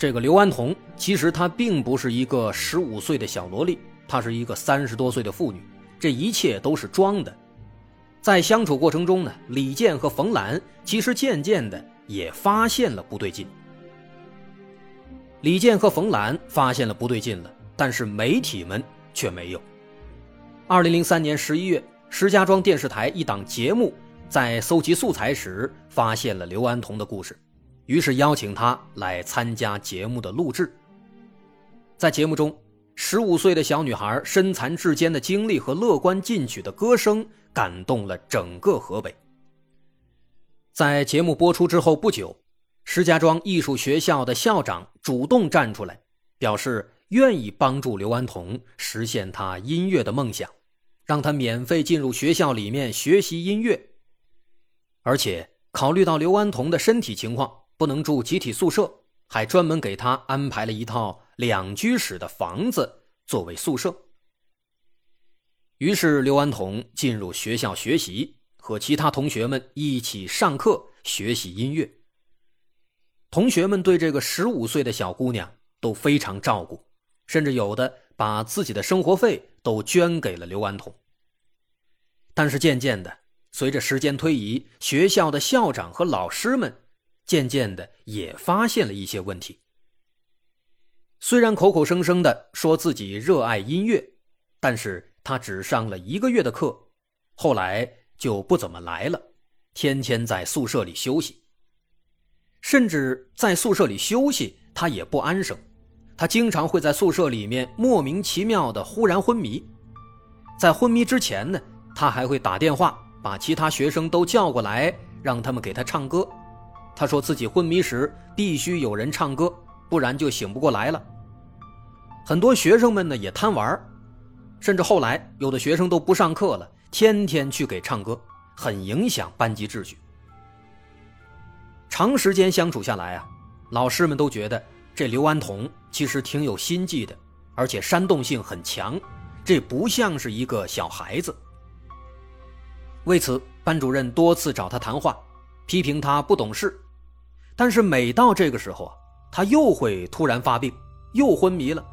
这个刘安彤，其实她并不是一个十五岁的小萝莉，她是一个三十多岁的妇女，这一切都是装的。在相处过程中呢，李健和冯兰其实渐渐的也发现了不对劲。李健和冯兰发现了不对劲了，但是媒体们却没有。二零零三年十一月，石家庄电视台一档节目在搜集素材时，发现了刘安彤的故事。于是邀请他来参加节目的录制。在节目中，十五岁的小女孩身残志坚的经历和乐观进取的歌声感动了整个河北。在节目播出之后不久，石家庄艺术学校的校长主动站出来，表示愿意帮助刘安彤实现她音乐的梦想，让她免费进入学校里面学习音乐。而且考虑到刘安彤的身体情况。不能住集体宿舍，还专门给他安排了一套两居室的房子作为宿舍。于是刘安彤进入学校学习，和其他同学们一起上课学习音乐。同学们对这个十五岁的小姑娘都非常照顾，甚至有的把自己的生活费都捐给了刘安彤。但是渐渐的，随着时间推移，学校的校长和老师们。渐渐的也发现了一些问题。虽然口口声声的说自己热爱音乐，但是他只上了一个月的课，后来就不怎么来了，天天在宿舍里休息。甚至在宿舍里休息，他也不安生，他经常会在宿舍里面莫名其妙的忽然昏迷。在昏迷之前呢，他还会打电话把其他学生都叫过来，让他们给他唱歌。他说自己昏迷时必须有人唱歌，不然就醒不过来了。很多学生们呢也贪玩，甚至后来有的学生都不上课了，天天去给唱歌，很影响班级秩序。长时间相处下来啊，老师们都觉得这刘安彤其实挺有心计的，而且煽动性很强，这不像是一个小孩子。为此，班主任多次找他谈话，批评他不懂事。但是每到这个时候啊，他又会突然发病，又昏迷了，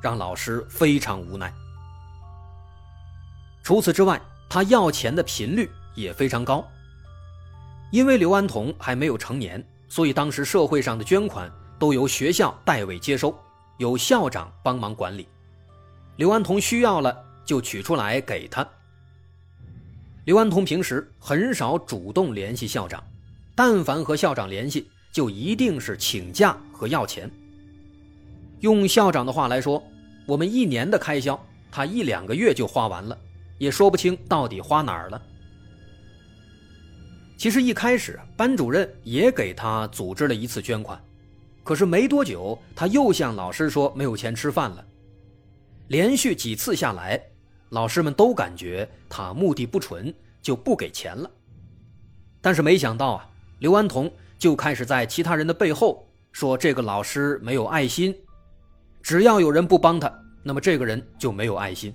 让老师非常无奈。除此之外，他要钱的频率也非常高。因为刘安彤还没有成年，所以当时社会上的捐款都由学校代为接收，由校长帮忙管理。刘安彤需要了就取出来给他。刘安彤平时很少主动联系校长，但凡和校长联系。就一定是请假和要钱。用校长的话来说，我们一年的开销，他一两个月就花完了，也说不清到底花哪儿了。其实一开始班主任也给他组织了一次捐款，可是没多久他又向老师说没有钱吃饭了。连续几次下来，老师们都感觉他目的不纯，就不给钱了。但是没想到啊，刘安彤。就开始在其他人的背后说这个老师没有爱心，只要有人不帮他，那么这个人就没有爱心。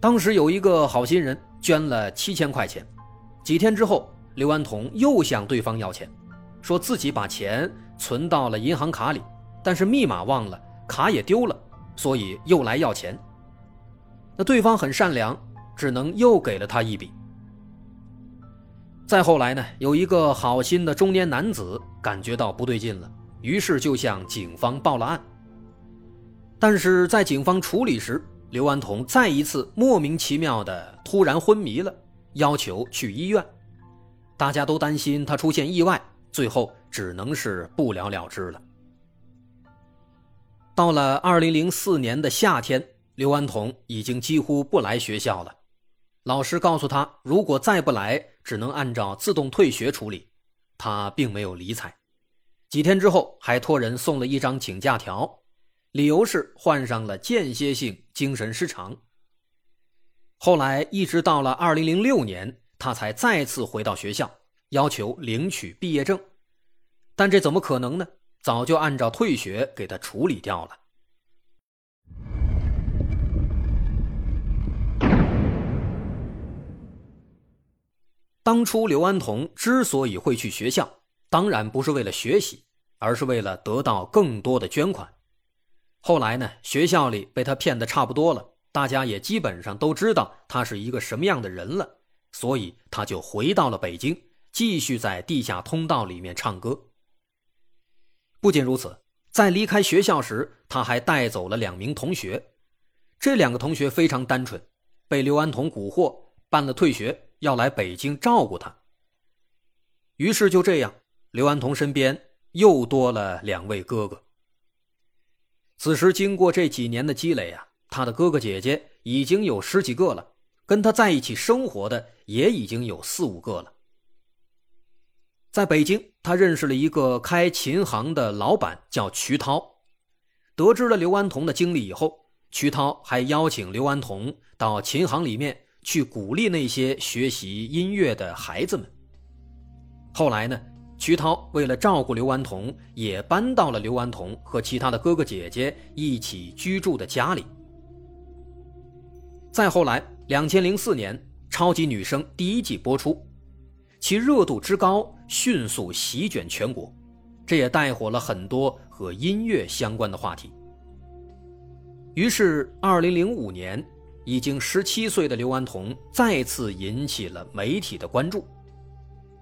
当时有一个好心人捐了七千块钱，几天之后，刘安彤又向对方要钱，说自己把钱存到了银行卡里，但是密码忘了，卡也丢了，所以又来要钱。那对方很善良，只能又给了他一笔。再后来呢，有一个好心的中年男子感觉到不对劲了，于是就向警方报了案。但是在警方处理时，刘安彤再一次莫名其妙的突然昏迷了，要求去医院。大家都担心他出现意外，最后只能是不了了之了。到了二零零四年的夏天，刘安彤已经几乎不来学校了。老师告诉他，如果再不来，只能按照自动退学处理。他并没有理睬。几天之后还托人送了一张请假条，理由是患上了间歇性精神失常。后来一直到了二零零六年，他才再次回到学校，要求领取毕业证，但这怎么可能呢？早就按照退学给他处理掉了。当初刘安童之所以会去学校，当然不是为了学习，而是为了得到更多的捐款。后来呢，学校里被他骗得差不多了，大家也基本上都知道他是一个什么样的人了，所以他就回到了北京，继续在地下通道里面唱歌。不仅如此，在离开学校时，他还带走了两名同学。这两个同学非常单纯，被刘安童蛊惑，办了退学。要来北京照顾他，于是就这样，刘安童身边又多了两位哥哥。此时经过这几年的积累啊，他的哥哥姐姐已经有十几个了，跟他在一起生活的也已经有四五个了。在北京，他认识了一个开琴行的老板，叫瞿涛。得知了刘安童的经历以后，瞿涛还邀请刘安童到琴行里面。去鼓励那些学习音乐的孩子们。后来呢，瞿涛为了照顾刘安童，也搬到了刘安童和其他的哥哥姐姐一起居住的家里。再后来，两千零四年，《超级女声》第一季播出，其热度之高，迅速席卷全国，这也带火了很多和音乐相关的话题。于是，二零零五年。已经十七岁的刘安童再次引起了媒体的关注。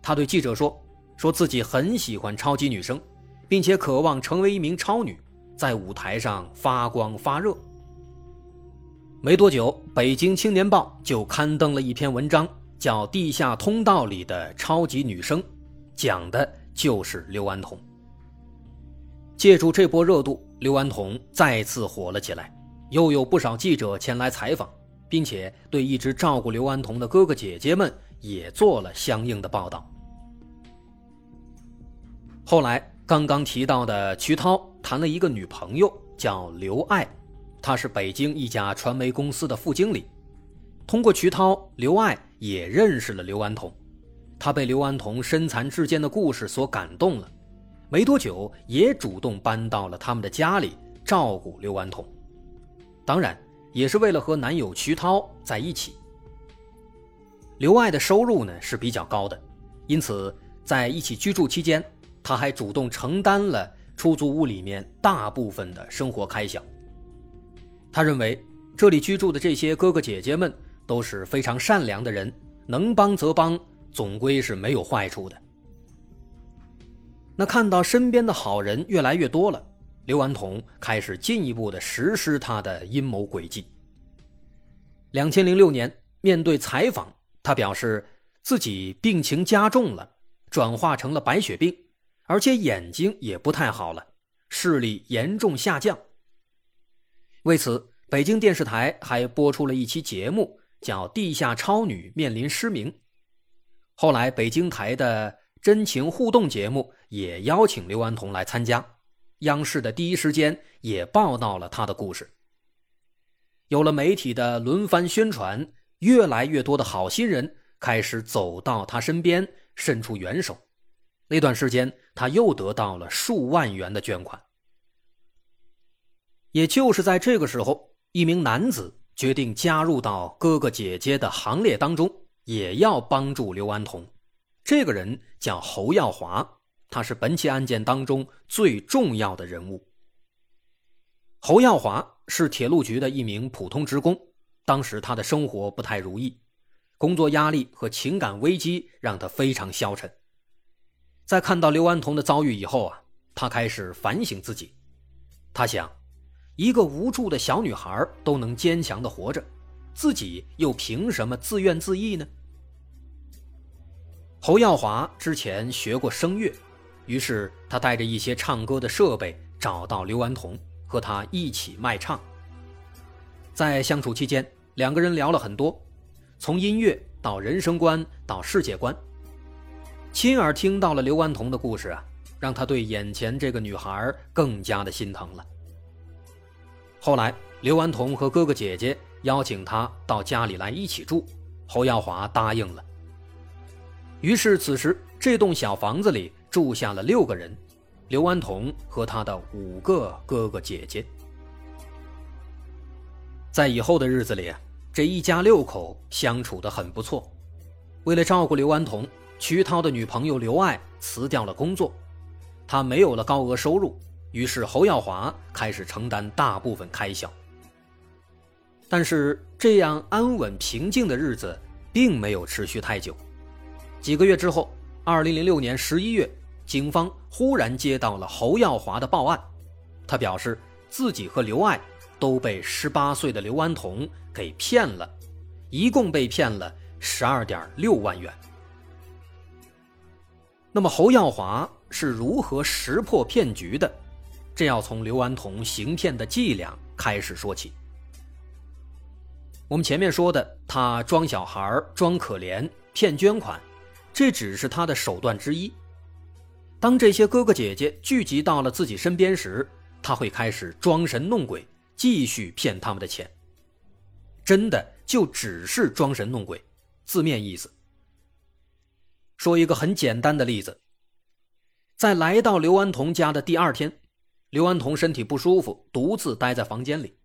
他对记者说：“说自己很喜欢超级女生，并且渴望成为一名超女，在舞台上发光发热。”没多久，《北京青年报》就刊登了一篇文章，叫《地下通道里的超级女生》，讲的就是刘安童。借助这波热度，刘安童再次火了起来。又有不少记者前来采访，并且对一直照顾刘安童的哥哥姐姐们也做了相应的报道。后来，刚刚提到的瞿涛谈了一个女朋友，叫刘爱，她是北京一家传媒公司的副经理。通过瞿涛，刘爱也认识了刘安童，她被刘安童身残志坚的故事所感动了，没多久也主动搬到了他们的家里照顾刘安童。当然，也是为了和男友瞿涛在一起。刘爱的收入呢是比较高的，因此在一起居住期间，他还主动承担了出租屋里面大部分的生活开销。他认为这里居住的这些哥哥姐姐们都是非常善良的人，能帮则帮，总归是没有坏处的。那看到身边的好人越来越多了。刘安童开始进一步的实施他的阴谋诡计。两千零六年，面对采访，他表示自己病情加重了，转化成了白血病，而且眼睛也不太好了，视力严重下降。为此，北京电视台还播出了一期节目，叫《地下超女面临失明》。后来，北京台的真情互动节目也邀请刘安童来参加。央视的第一时间也报道了他的故事。有了媒体的轮番宣传，越来越多的好心人开始走到他身边，伸出援手。那段时间，他又得到了数万元的捐款。也就是在这个时候，一名男子决定加入到哥哥姐姐的行列当中，也要帮助刘安童。这个人叫侯耀华。他是本起案件当中最重要的人物。侯耀华是铁路局的一名普通职工，当时他的生活不太如意，工作压力和情感危机让他非常消沉。在看到刘安彤的遭遇以后啊，他开始反省自己。他想，一个无助的小女孩都能坚强的活着，自己又凭什么自怨自艾呢？侯耀华之前学过声乐。于是他带着一些唱歌的设备找到刘安童，和他一起卖唱。在相处期间，两个人聊了很多，从音乐到人生观到世界观。亲耳听到了刘安童的故事啊，让他对眼前这个女孩更加的心疼了。后来，刘安童和哥哥姐姐邀请他到家里来一起住，侯耀华答应了。于是，此时这栋小房子里住下了六个人，刘安童和他的五个哥哥姐姐。在以后的日子里，这一家六口相处的很不错。为了照顾刘安童，瞿涛的女朋友刘爱辞掉了工作，他没有了高额收入，于是侯耀华开始承担大部分开销。但是这样安稳平静的日子并没有持续太久。几个月之后，二零零六年十一月，警方忽然接到了侯耀华的报案，他表示自己和刘爱。都被十八岁的刘安童给骗了，一共被骗了十二点六万元。那么侯耀华是如何识破骗局的？这要从刘安童行骗的伎俩开始说起。我们前面说的，他装小孩、装可怜、骗捐款，这只是他的手段之一。当这些哥哥姐姐聚集到了自己身边时，他会开始装神弄鬼。继续骗他们的钱，真的就只是装神弄鬼，字面意思。说一个很简单的例子，在来到刘安童家的第二天，刘安童身体不舒服，独自待在房间里。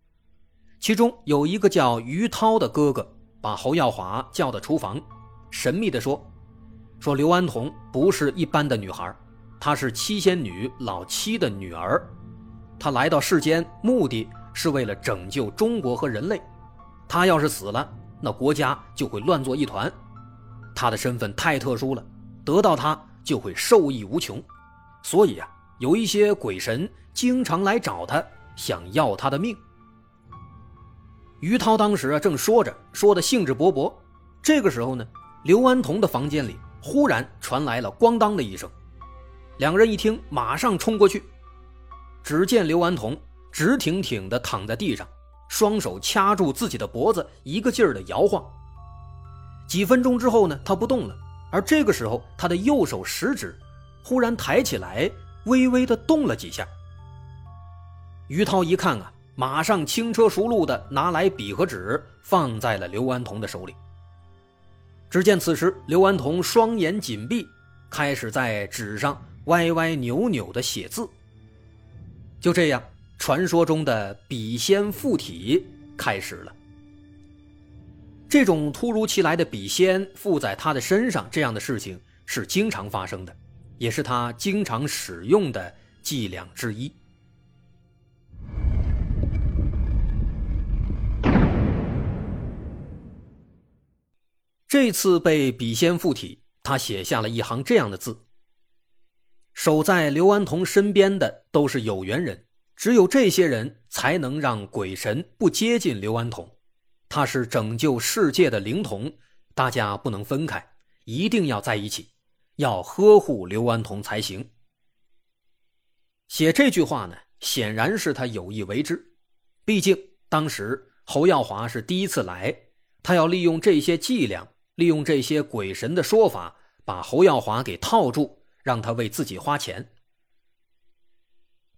其中有一个叫于涛的哥哥，把侯耀华叫到厨房，神秘的说：“说刘安童不是一般的女孩，她是七仙女老七的女儿，她来到世间目的。”是为了拯救中国和人类，她要是死了，那国家就会乱作一团。他的身份太特殊了，得到他就会受益无穷。所以啊，有一些鬼神经常来找他，想要他的命。于涛当时啊正说着，说的兴致勃勃。这个时候呢，刘安童的房间里忽然传来了“咣当”的一声，两个人一听，马上冲过去，只见刘安童。直挺挺地躺在地上，双手掐住自己的脖子，一个劲儿地摇晃。几分钟之后呢，他不动了。而这个时候，他的右手食指忽然抬起来，微微地动了几下。于涛一看啊，马上轻车熟路地拿来笔和纸，放在了刘安童的手里。只见此时，刘安童双眼紧闭，开始在纸上歪歪扭扭的写字。就这样。传说中的笔仙附体开始了。这种突如其来的笔仙附在他的身上，这样的事情是经常发生的，也是他经常使用的伎俩之一。这次被笔仙附体，他写下了一行这样的字：“守在刘安童身边的都是有缘人。”只有这些人才能让鬼神不接近刘安童，他是拯救世界的灵童，大家不能分开，一定要在一起，要呵护刘安童才行。写这句话呢，显然是他有意为之，毕竟当时侯耀华是第一次来，他要利用这些伎俩，利用这些鬼神的说法，把侯耀华给套住，让他为自己花钱。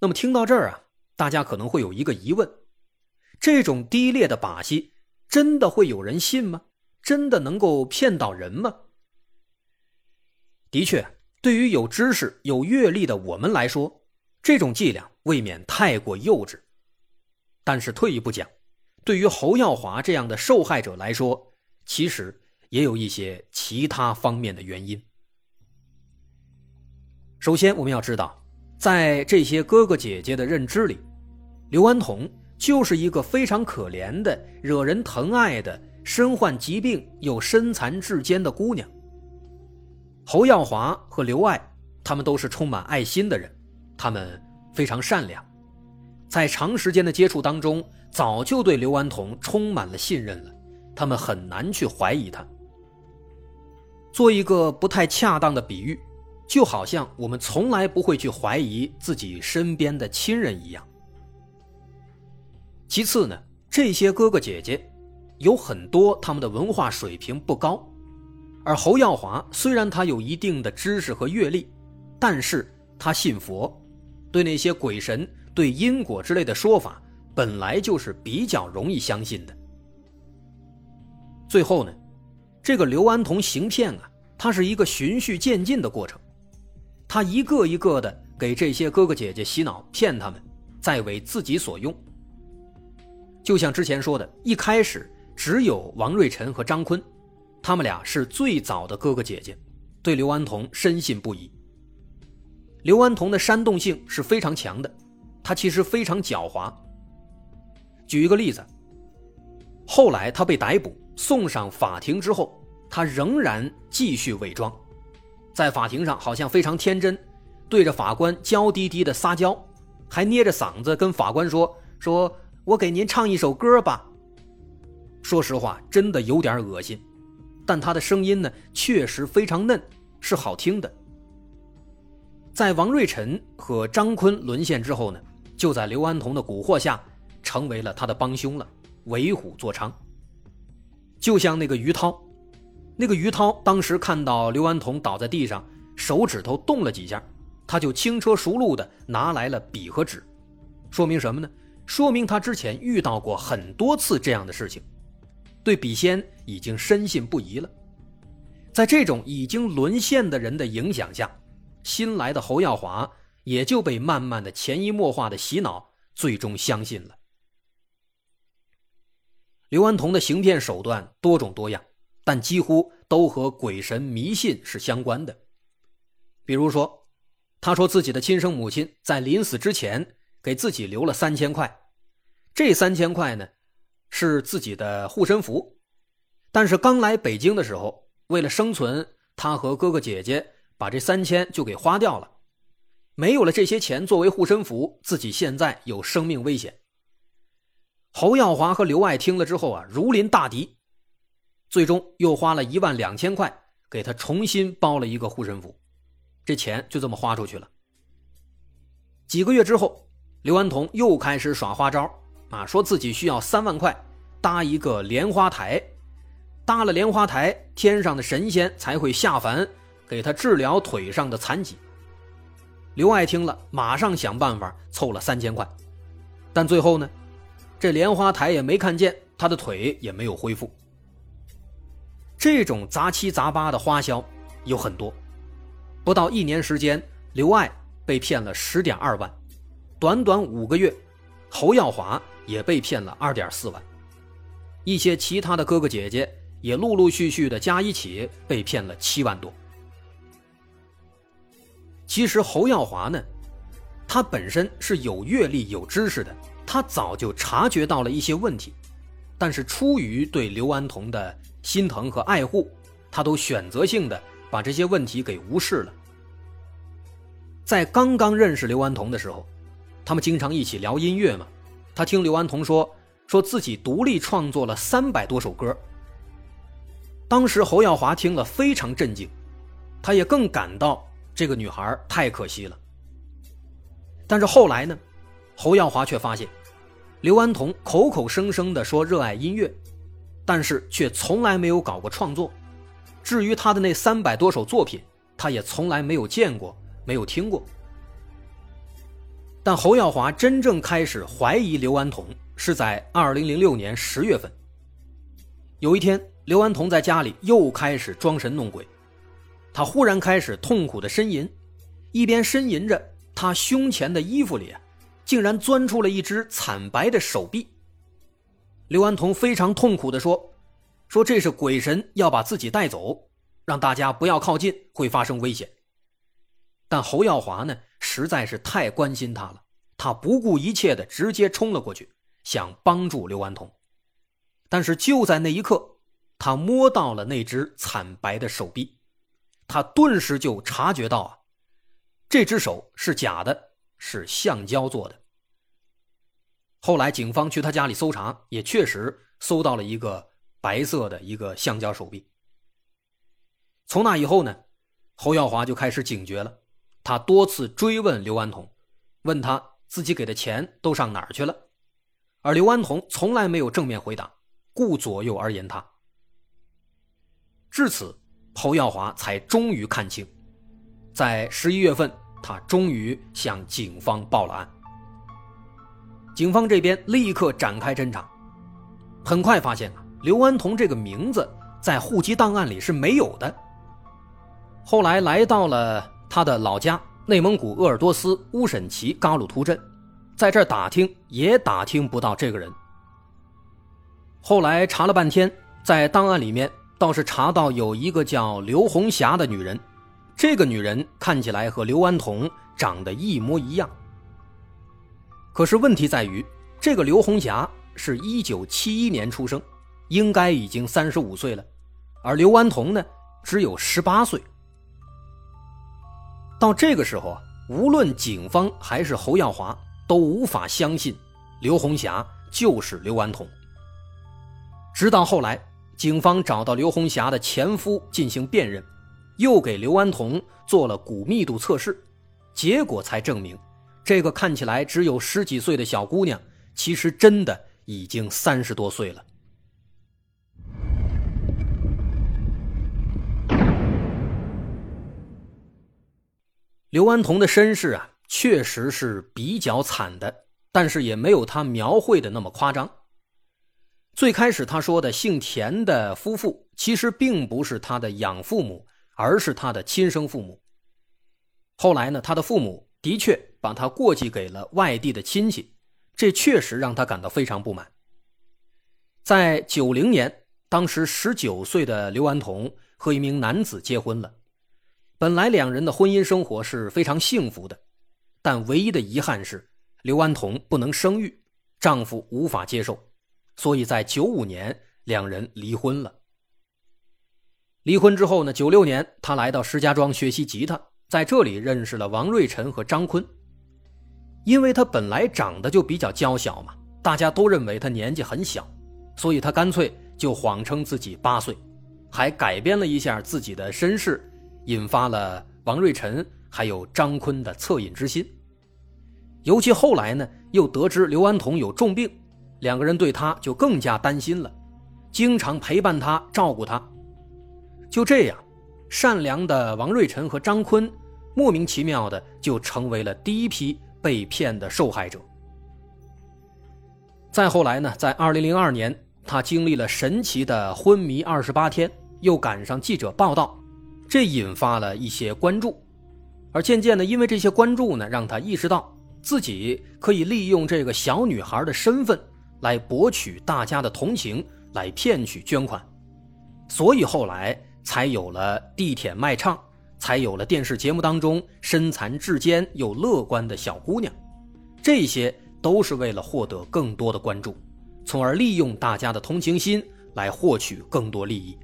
那么听到这儿啊。大家可能会有一个疑问：这种低劣的把戏，真的会有人信吗？真的能够骗到人吗？的确，对于有知识、有阅历的我们来说，这种伎俩未免太过幼稚。但是退一步讲，对于侯耀华这样的受害者来说，其实也有一些其他方面的原因。首先，我们要知道，在这些哥哥姐姐的认知里，刘安童就是一个非常可怜的、惹人疼爱的、身患疾病又身残志坚的姑娘。侯耀华和刘爱，他们都是充满爱心的人，他们非常善良，在长时间的接触当中，早就对刘安童充满了信任了，他们很难去怀疑他。做一个不太恰当的比喻，就好像我们从来不会去怀疑自己身边的亲人一样。其次呢，这些哥哥姐姐有很多他们的文化水平不高，而侯耀华虽然他有一定的知识和阅历，但是他信佛，对那些鬼神、对因果之类的说法，本来就是比较容易相信的。最后呢，这个刘安同行骗啊，他是一个循序渐进的过程，他一个一个的给这些哥哥姐姐洗脑，骗他们，再为自己所用。就像之前说的，一开始只有王瑞辰和张坤，他们俩是最早的哥哥姐姐，对刘安童深信不疑。刘安童的煽动性是非常强的，他其实非常狡猾。举一个例子，后来他被逮捕送上法庭之后，他仍然继续伪装，在法庭上好像非常天真，对着法官娇滴滴的撒娇，还捏着嗓子跟法官说说。我给您唱一首歌吧。说实话，真的有点恶心，但他的声音呢，确实非常嫩，是好听的。在王瑞辰和张坤沦陷之后呢，就在刘安彤的蛊惑下，成为了他的帮凶了，为虎作伥。就像那个于涛，那个于涛当时看到刘安童倒在地上，手指头动了几下，他就轻车熟路的拿来了笔和纸，说明什么呢？说明他之前遇到过很多次这样的事情，对笔仙已经深信不疑了。在这种已经沦陷的人的影响下，新来的侯耀华也就被慢慢的潜移默化的洗脑，最终相信了。刘安童的行骗手段多种多样，但几乎都和鬼神迷信是相关的。比如说，他说自己的亲生母亲在临死之前给自己留了三千块。这三千块呢，是自己的护身符，但是刚来北京的时候，为了生存，他和哥哥姐姐把这三千就给花掉了，没有了这些钱作为护身符，自己现在有生命危险。侯耀华和刘爱听了之后啊，如临大敌，最终又花了一万两千块给他重新包了一个护身符，这钱就这么花出去了。几个月之后，刘安童又开始耍花招。啊，说自己需要三万块搭一个莲花台，搭了莲花台，天上的神仙才会下凡给他治疗腿上的残疾。刘爱听了，马上想办法凑了三千块，但最后呢，这莲花台也没看见，他的腿也没有恢复。这种杂七杂八的花销有很多，不到一年时间，刘爱被骗了十点二万，短短五个月，侯耀华。也被骗了二点四万，一些其他的哥哥姐姐也陆陆续续的加一起被骗了七万多。其实侯耀华呢，他本身是有阅历、有知识的，他早就察觉到了一些问题，但是出于对刘安童的心疼和爱护，他都选择性的把这些问题给无视了。在刚刚认识刘安童的时候，他们经常一起聊音乐嘛。他听刘安童说，说自己独立创作了三百多首歌。当时侯耀华听了非常震惊，他也更感到这个女孩太可惜了。但是后来呢，侯耀华却发现，刘安童口口声声的说热爱音乐，但是却从来没有搞过创作。至于他的那三百多首作品，他也从来没有见过，没有听过。但侯耀华真正开始怀疑刘安童是在二零零六年十月份。有一天，刘安童在家里又开始装神弄鬼，他忽然开始痛苦的呻吟，一边呻吟着，他胸前的衣服里竟然钻出了一只惨白的手臂。刘安童非常痛苦地说：“说这是鬼神要把自己带走，让大家不要靠近，会发生危险。”但侯耀华呢？实在是太关心他了，他不顾一切的直接冲了过去，想帮助刘安童。但是就在那一刻，他摸到了那只惨白的手臂，他顿时就察觉到啊，这只手是假的，是橡胶做的。后来警方去他家里搜查，也确实搜到了一个白色的一个橡胶手臂。从那以后呢，侯耀华就开始警觉了。他多次追问刘安童，问他自己给的钱都上哪儿去了，而刘安童从来没有正面回答，顾左右而言他。至此，侯耀华才终于看清，在十一月份他终于向警方报了案。警方这边立刻展开侦查，很快发现啊，刘安彤这个名字在户籍档案里是没有的。后来来到了他的老家内蒙古鄂尔多斯乌审旗嘎鲁图镇，在这儿打听也打听不到这个人。后来查了半天，在档案里面倒是查到有一个叫刘红霞的女人，这个女人看起来和刘安彤长得一模一样。可是问题在于，这个刘红霞是一九七一年出生，应该已经三十五岁了，而刘安童呢，只有十八岁。到这个时候啊，无论警方还是侯耀华都无法相信刘红霞就是刘安童。直到后来，警方找到刘红霞的前夫进行辨认，又给刘安童做了骨密度测试，结果才证明，这个看起来只有十几岁的小姑娘，其实真的已经三十多岁了。刘安童的身世啊，确实是比较惨的，但是也没有他描绘的那么夸张。最开始他说的姓田的夫妇，其实并不是他的养父母，而是他的亲生父母。后来呢，他的父母的确把他过继给了外地的亲戚，这确实让他感到非常不满。在九零年，当时十九岁的刘安童和一名男子结婚了，本来两人的婚姻生活是非常幸福的，但唯一的遗憾是刘安童不能生育，丈夫无法接受。所以在九五年，两人离婚了。离婚之后呢，九六年他来到石家庄学习吉他，在这里认识了王瑞辰和张坤。因为他本来长得就比较娇小嘛，大家都认为他年纪很小，所以他干脆就谎称自己八岁，还改编了一下自己的身世，引发了王瑞辰还有张坤的恻隐之心。尤其后来呢，又得知刘安童有重病。两个人对他就更加担心了，经常陪伴他、照顾他。就这样，善良的王瑞辰和张坤莫名其妙的就成为了第一批被骗的受害者。再后来呢，在二零零二年，他经历了神奇的昏迷二十八天，又赶上记者报道，这引发了一些关注。而渐渐的，因为这些关注呢，让他意识到自己可以利用这个小女孩的身份。来博取大家的同情，来骗取捐款，所以后来才有了地铁卖唱，才有了电视节目当中身残志坚又乐观的小姑娘，这些都是为了获得更多的关注，从而利用大家的同情心来获取更多利益。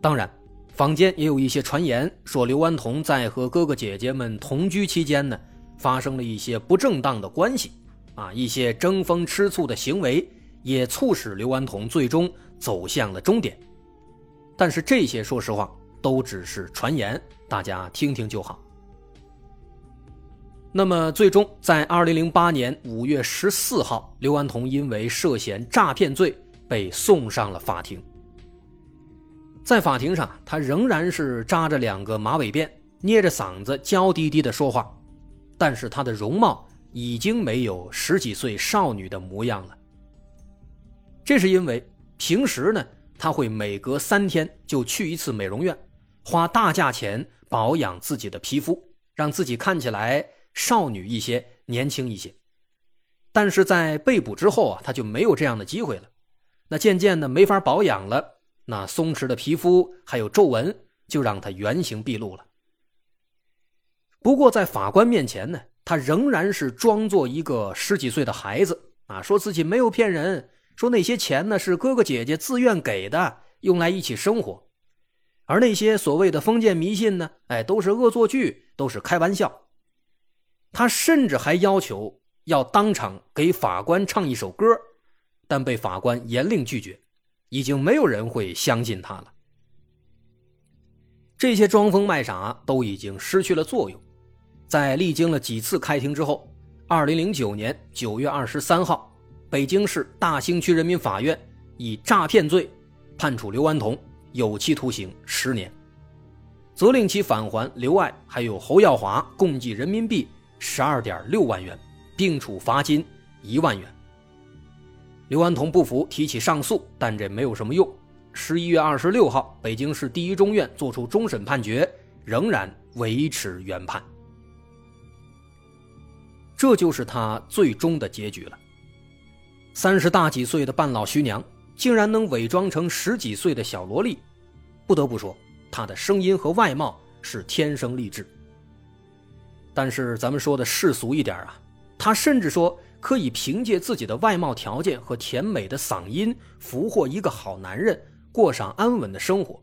当然，坊间也有一些传言说刘安彤在和哥哥姐姐们同居期间呢，发生了一些不正当的关系。啊，一些争风吃醋的行为也促使刘安彤最终走向了终点。但是这些，说实话，都只是传言，大家听听就好。那么，最终在二零零八年五月十四号，刘安童因为涉嫌诈骗罪被送上了法庭。在法庭上，他仍然是扎着两个马尾辫，捏着嗓子，娇滴滴的说话，但是他的容貌。已经没有十几岁少女的模样了。这是因为平时呢，他会每隔三天就去一次美容院，花大价钱保养自己的皮肤，让自己看起来少女一些、年轻一些。但是在被捕之后啊，他就没有这样的机会了。那渐渐的没法保养了，那松弛的皮肤还有皱纹，就让他原形毕露了。不过在法官面前呢。他仍然是装作一个十几岁的孩子啊，说自己没有骗人，说那些钱呢是哥哥姐姐自愿给的，用来一起生活，而那些所谓的封建迷信呢，哎，都是恶作剧，都是开玩笑。他甚至还要求要当场给法官唱一首歌，但被法官严令拒绝，已经没有人会相信他了。这些装疯卖傻都已经失去了作用。在历经了几次开庭之后，二零零九年九月二十三号，北京市大兴区人民法院以诈骗罪判处刘安童有期徒刑十年。责令其返还刘爱还有侯耀华共计人民币十二点六万元，并处罚金一万元。刘安彤不服，提起上诉，但这没有什么用。十一月二十六号，北京市第一中院作出终审判决，仍然维持原判。这就是他最终的结局了。三十大几岁的半老徐娘，竟然能伪装成十几岁的小萝莉，不得不说，她的声音和外貌是天生丽质。但是咱们说的世俗一点啊，她甚至说可以凭借自己的外貌条件和甜美的嗓音，俘获一个好男人，过上安稳的生活。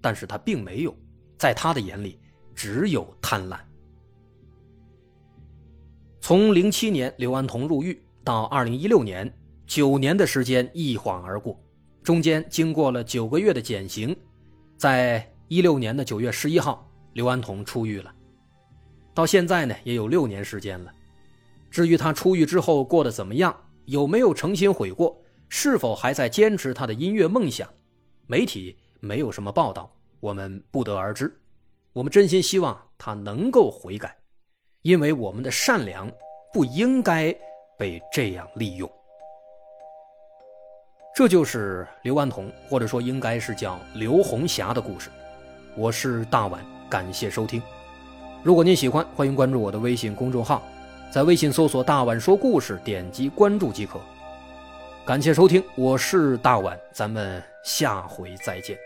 但是她并没有，在他的眼里，只有贪婪。从零七年刘安彤入狱到二零一六年，九年的时间一晃而过，中间经过了九个月的减刑，在一六年的九月十一号，刘安彤出狱了。到现在呢，也有六年时间了。至于他出狱之后过得怎么样，有没有诚心悔过，是否还在坚持他的音乐梦想，媒体没有什么报道，我们不得而知。我们真心希望他能够悔改。因为我们的善良不应该被这样利用，这就是刘安彤，或者说应该是叫刘红霞的故事。我是大碗，感谢收听。如果您喜欢，欢迎关注我的微信公众号，在微信搜索“大碗说故事”，点击关注即可。感谢收听，我是大碗，咱们下回再见。